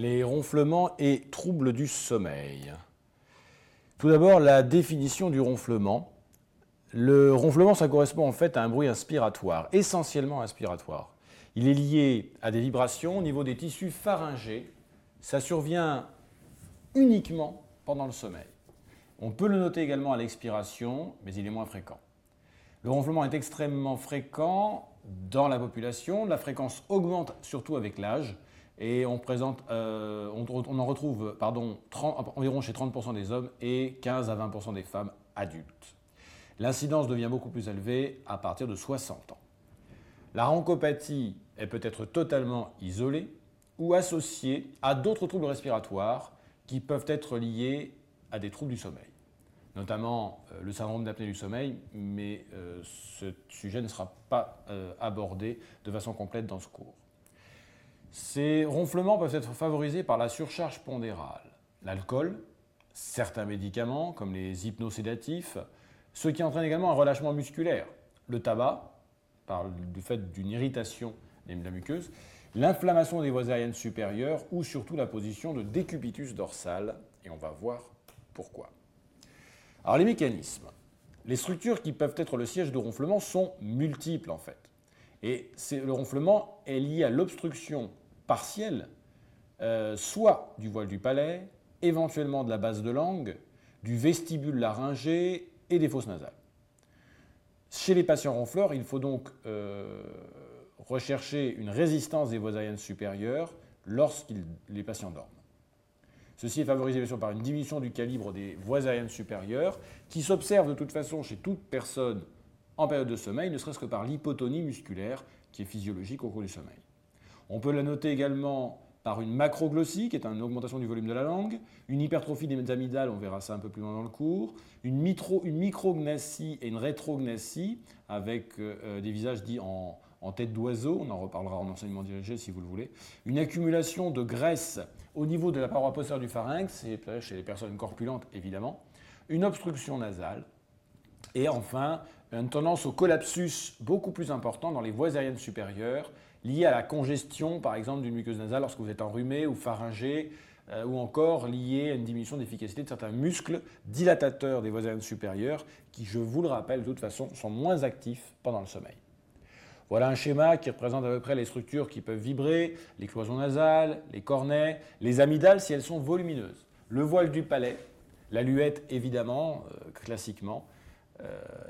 les ronflements et troubles du sommeil. Tout d'abord, la définition du ronflement. Le ronflement, ça correspond en fait à un bruit inspiratoire, essentiellement inspiratoire. Il est lié à des vibrations au niveau des tissus pharyngés. Ça survient uniquement pendant le sommeil. On peut le noter également à l'expiration, mais il est moins fréquent. Le ronflement est extrêmement fréquent dans la population. La fréquence augmente surtout avec l'âge. Et euh, on, en retrouve pardon, environ chez 30% des hommes et 15 à 20% des femmes adultes. L'incidence devient beaucoup plus élevée à partir de 60 ans. La rancopathie est peut être totalement isolée ou associée à d'autres troubles respiratoires qui peuvent être liés à des troubles du sommeil, notamment euh, le syndrome d'apnée du sommeil, mais euh, ce sujet ne sera pas abordé de façon complète dans ce cours. Ces ronflements peuvent être favorisés par la surcharge pondérale, l'alcool, certains médicaments comme les hypnosédatifs, ce qui entraîne également un relâchement musculaire, le tabac, par, du fait d'une irritation de la muqueuse, l'inflammation des voies aériennes supérieures ou surtout la position de décubitus dorsal, et on va voir pourquoi. Alors les mécanismes. Les structures qui peuvent être le siège de ronflement sont multiples en fait. Et le ronflement est lié à l'obstruction partielle, euh, soit du voile du palais, éventuellement de la base de langue, du vestibule laryngé et des fosses nasales. Chez les patients ronfleurs, il faut donc euh, rechercher une résistance des voies aériennes supérieures lorsque les patients dorment. Ceci est favorisé bien sûr par une diminution du calibre des voies aériennes supérieures qui s'observe de toute façon chez toute personne en période de sommeil, ne serait-ce que par l'hypotonie musculaire qui est physiologique au cours du sommeil. On peut la noter également par une macroglossie, qui est une augmentation du volume de la langue, une hypertrophie des amygdales, on verra ça un peu plus loin dans le cours, une, micrognassie et une rétrognassie, avec euh, euh, des visages dits en, tête d'oiseau, on en reparlera en enseignement dirigé si vous le voulez, une accumulation de graisse au niveau de la paroi postérieure du pharynx, chez les personnes corpulentes évidemment, une obstruction nasale, et enfin une tendance au collapsus beaucoup plus important dans les voies aériennes supérieures, lié à la congestion, par exemple, d'une muqueuse nasale lorsque vous êtes enrhumé ou pharyngé, euh, ou encore lié à une diminution d'efficacité de certains muscles dilatateurs des voies aériennes supérieures, qui, je vous le rappelle, de toute façon, sont moins actifs pendant le sommeil. Voilà un schéma qui représente à peu près les structures qui peuvent vibrer, les cloisons nasales, les cornets, les amygdales si elles sont volumineuses, le voile du palais, la luette évidemment, euh, classiquement,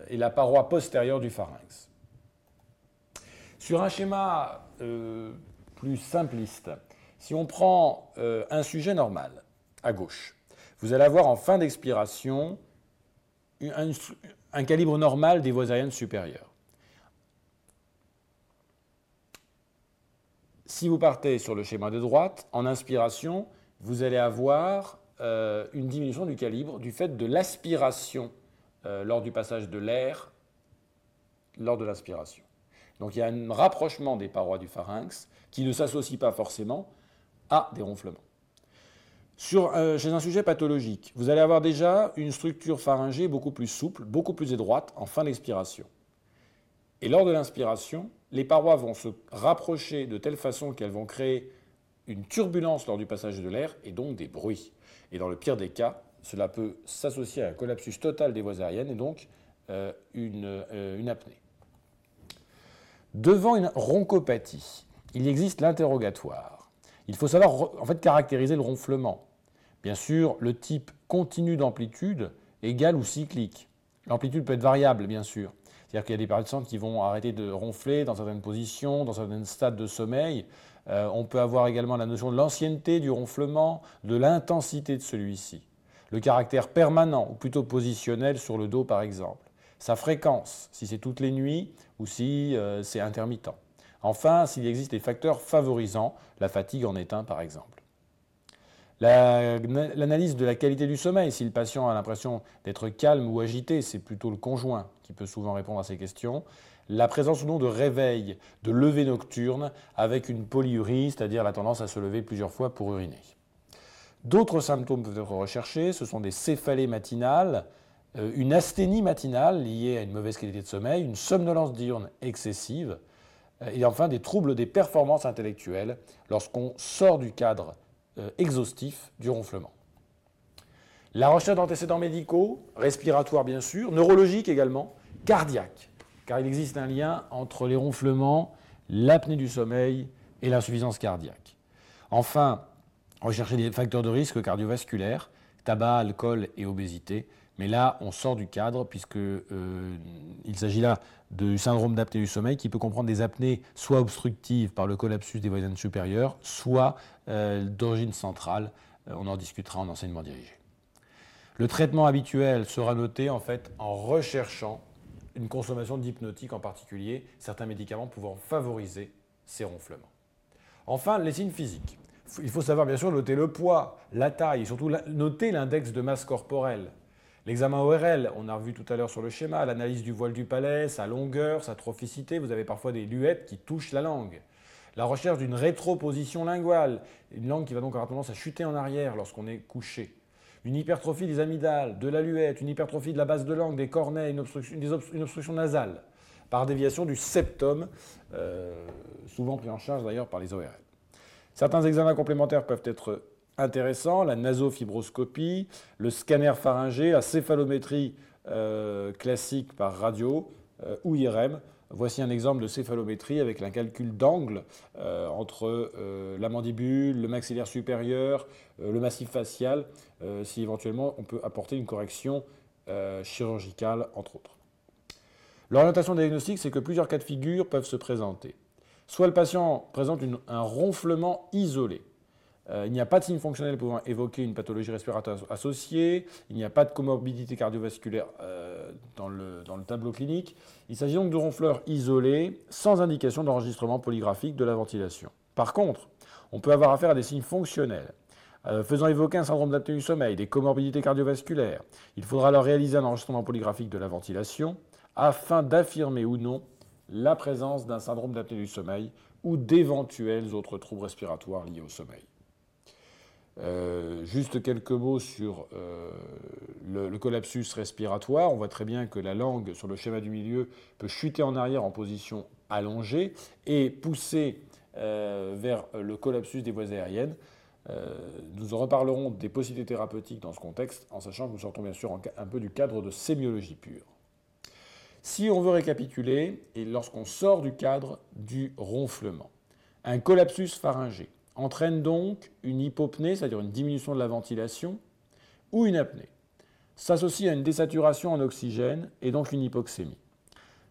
et la paroi postérieure du pharynx. Sur un schéma euh, plus simpliste, si on prend euh, un sujet normal, à gauche, vous allez avoir en fin d'expiration un, calibre normal des voies aériennes supérieures. Si vous partez sur le schéma de droite, en inspiration, vous allez avoir euh, une diminution du calibre du fait de l'aspiration lors du passage de l'air lors de l'aspiration. Donc il y a un rapprochement des parois du pharynx qui ne s'associe pas forcément à des ronflements. Euh, chez un sujet pathologique, vous allez avoir déjà une structure pharyngée beaucoup plus souple, beaucoup plus étroite en fin d'expiration. Et lors de l'inspiration, les parois vont se rapprocher de telle façon qu'elles vont créer une turbulence lors du passage de l'air et donc des bruits. Et dans le pire des cas, cela peut s'associer à un collapsus total des voies aériennes et donc euh, euh, une apnée. Devant une roncopathie, il existe l'interrogatoire. Il faut savoir en fait caractériser le ronflement. Bien sûr, le type continu d'amplitude égale ou cyclique. L'amplitude peut être variable, bien sûr. C'est-à-dire qu'il y a des personnes qui vont arrêter de ronfler dans certaines positions, dans certains stades de sommeil. Euh, on peut avoir également la notion de l'ancienneté du ronflement, de l'intensité de celui-ci. Le caractère permanent, ou plutôt positionnel sur le dos par exemple sa fréquence, si c'est toutes les nuits ou si euh, c'est intermittent. Enfin, s'il existe des facteurs favorisant, la fatigue en est un par exemple. L'analyse de la qualité du sommeil, si le patient a l'impression d'être calme ou agité, c'est plutôt le conjoint qui peut souvent répondre à ces questions. La présence ou non de réveil, de levée nocturne avec une polyurie, c'est-à-dire la tendance à se lever plusieurs fois pour uriner. D'autres symptômes peuvent être recherchés, ce sont des céphalées matinales, euh, une asthénie matinale liée à une mauvaise qualité de sommeil, une somnolence diurne excessive, euh, et enfin des troubles des performances intellectuelles lorsqu'on sort du cadre exhaustif du ronflement. La recherche d'antécédents médicaux, respiratoires bien sûr, neurologiques également, cardiaques, car il existe un lien entre les ronflements, l'apnée du sommeil et l'insuffisance cardiaque. Enfin, rechercher des facteurs de risque cardiovasculaires, tabac, alcool et obésité. Mais là, on sort du cadre puisqu'il euh, s'agit là du syndrome d'apnée du sommeil qui peut comprendre des apnées soit obstructives par le collapsus des voies supérieures, soit euh, d'origine centrale. Euh, on en discutera en enseignement dirigé. Le traitement habituel sera noté en fait en recherchant une consommation d'hypnotiques en particulier, certains médicaments pouvant favoriser ces ronflements. Enfin, les signes physiques. Il faut savoir bien sûr noter le poids, la taille, surtout noter l'index de masse corporelle. L'examen ORL, on a revu tout à l'heure sur le schéma, l'analyse du voile du palais, sa longueur, sa trophicité, vous avez parfois des luettes qui touchent la langue. La recherche d'une rétroposition linguale, une langue qui va donc avoir tendance à chuter en arrière lorsqu'on est couché une hypertrophie des amygdales, de la luette, une hypertrophie de la base de langue, des cornets, une obstruction, nasale, par déviation du septum, euh, souvent pris en charge d'ailleurs par les ORL. Certains examens complémentaires peuvent être intéressants, la nasofibroscopie, le scanner pharyngé, la céphalométrie euh, classique par radio euh, ou IRM, Voici un exemple de céphalométrie avec un calcul d'angle euh, entre la mandibule, le maxillaire supérieur, le massif facial, si éventuellement on peut apporter une correction chirurgicale, entre autres. L'orientation diagnostique, c'est que plusieurs cas de figure peuvent se présenter. Soit le patient présente un ronflement isolé, euh, il n'y a pas de signe fonctionnel pouvant évoquer une pathologie respiratoire associée. Il n'y a pas de comorbidité cardiovasculaire euh, dans, le, tableau clinique. Il s'agit donc de ronfleurs isolés, sans indication d'enregistrement polygraphique de la ventilation. Par contre, on peut avoir affaire à des signes fonctionnels. Euh, faisant évoquer un syndrome d'apnée du sommeil, des comorbidités cardiovasculaires, il faudra alors réaliser un enregistrement polygraphique de la ventilation afin d'affirmer ou non la présence d'un syndrome d'apnée du sommeil ou d'éventuels autres troubles respiratoires liés au sommeil. Euh, juste quelques mots sur euh, le, collapsus respiratoire. On voit très bien que la langue sur le schéma du milieu peut chuter en arrière en position allongée et pousser euh, vers le collapsus des voies aériennes. nous en reparlerons des possibilités thérapeutiques dans ce contexte, en sachant que nous sortons bien sûr un peu du cadre de sémiologie pure. Si on veut récapituler, et lorsqu'on sort du cadre du ronflement, un collapsus pharyngé, entraîne donc une hypopnée, c'est-à-dire une diminution de la ventilation, ou une apnée. S'associe à une désaturation en oxygène et donc une hypoxémie.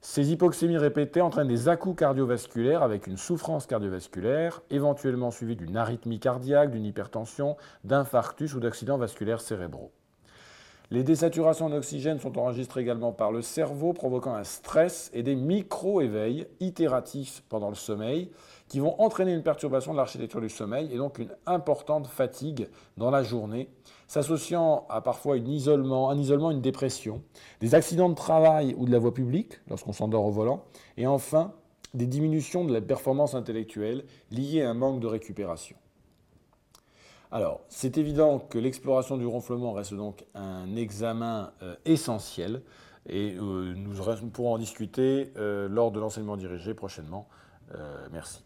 Ces hypoxémies répétées entraînent des à-coups cardiovasculaires avec une souffrance cardiovasculaire, éventuellement suivie d'une arythmie cardiaque, d'une hypertension, d'infarctus ou d'accidents vasculaires cérébraux. Les désaturations en oxygène sont enregistrées également par le cerveau, provoquant un stress et des micro-éveils itératifs pendant le sommeil, qui vont entraîner une perturbation de l'architecture du sommeil et donc une importante fatigue dans la journée, s'associant à parfois un isolement, une dépression, des accidents de travail ou de la voie publique lorsqu'on s'endort au volant, et enfin des diminutions de la performance intellectuelle liées à un manque de récupération. Alors, c'est évident que l'exploration du ronflement reste donc un examen euh, essentiel et euh, nous pourrons en discuter euh, lors de l'enseignement dirigé prochainement. merci.